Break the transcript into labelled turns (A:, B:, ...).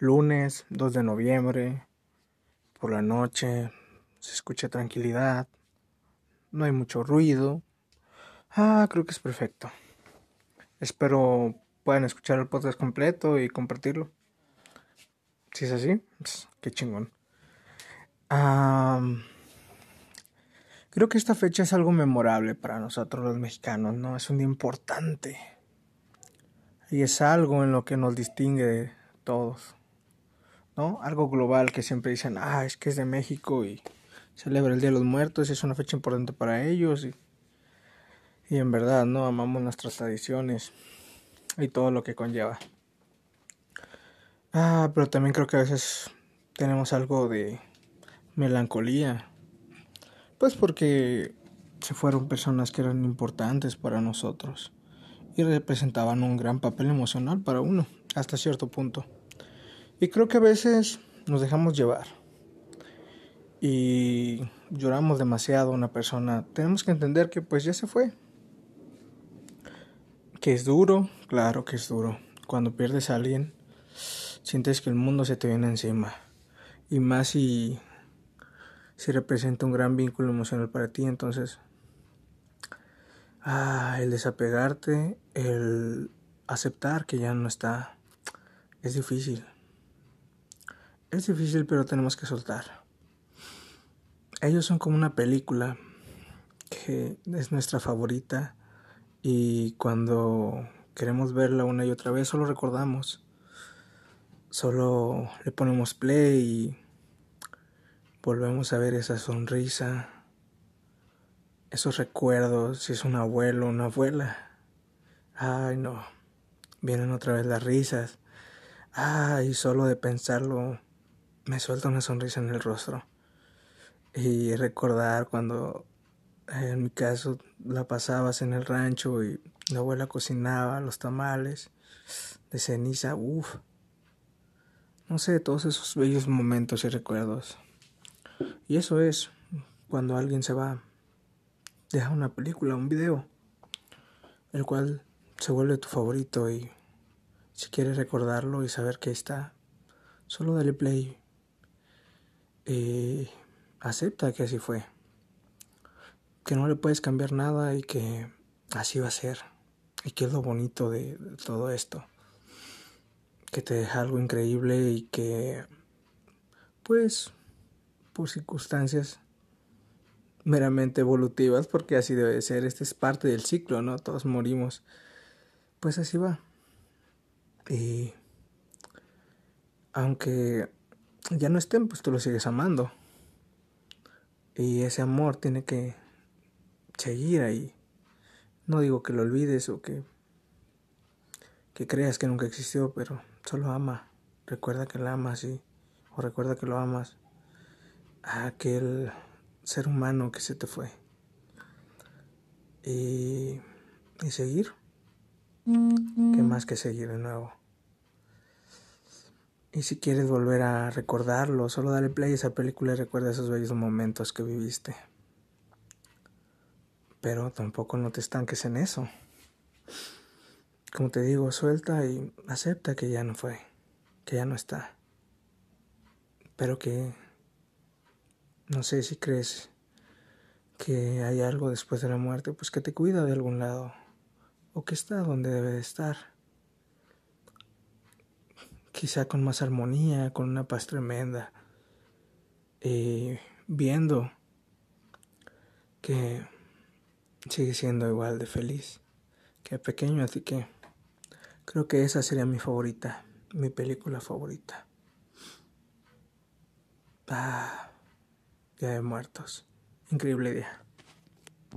A: lunes 2 de noviembre, por la noche, se escucha tranquilidad, no hay mucho ruido. Ah, creo que es perfecto. Espero puedan escuchar el podcast completo y compartirlo. Si es así, pues, qué chingón. creo que esta fecha es algo memorable para nosotros los mexicanos, ¿no? Es un día importante. Y es algo en lo que nos distingue todos. Algo global que siempre dicen, ah, es que es de México y celebra el Día de los Muertos, es una fecha importante para ellos. Y, y en verdad, ¿no? Amamos nuestras tradiciones y todo lo que conlleva. Ah, pero también creo que a veces tenemos algo de melancolía. Pues porque se fueron personas que eran importantes para nosotros y representaban un gran papel emocional para uno, hasta cierto punto. Y creo que a veces nos dejamos llevar y lloramos demasiado a una persona. Tenemos que entender que pues ya se fue. Que es duro, claro que es duro. Cuando pierdes a alguien, sientes que el mundo se te viene encima. Y más si, si representa un gran vínculo emocional para ti, entonces ah, el desapegarte, el aceptar que ya no está, es difícil. Es difícil, pero tenemos que soltar. Ellos son como una película que es nuestra favorita y cuando queremos verla una y otra vez solo recordamos. Solo le ponemos play y volvemos a ver esa sonrisa, esos recuerdos, si es un abuelo, una abuela. Ay, no. Vienen otra vez las risas. Ay, solo de pensarlo me suelta una sonrisa en el rostro. Y recordar cuando en mi caso la pasabas en el rancho y la abuela cocinaba los tamales de ceniza, uff. No sé, todos esos bellos momentos y recuerdos. Y eso es cuando alguien se va, deja una película, un video, el cual se vuelve tu favorito y si quieres recordarlo y saber que está, solo dale play y acepta que así fue que no le puedes cambiar nada y que así va a ser. Y que es lo bonito de, todo esto. Que te deja algo increíble y que, pues, por circunstancias meramente evolutivas, porque así debe ser, este es parte del ciclo, ¿no? Todos morimos. Pues así va. Y aunque ya no estén, pues tú lo sigues amando. Y ese amor tiene que seguir ahí. No digo que lo olvides o que, que creas que nunca existió, pero solo ama. Recuerda que la amas y, o recuerda que lo amas a aquel ser humano que se te fue. Y, y seguir. ¿Qué más que seguir de nuevo? Y si quieres volver a recordarlo, solo dale play a esa película y recuerda esos bellos momentos que viviste. Pero tampoco no te estanques en eso. Como te digo, suelta y acepta que ya no fue, que ya no está. Pero que no sé si crees que hay algo después de la muerte, pues que te cuida de algún lado o que está donde debe de estar. Quizá con más armonía, con una paz tremenda, y viendo que sigue siendo igual de feliz que pequeño, así que creo que esa sería mi favorita, mi película favorita. Ah, Día de Muertos. Increíble día.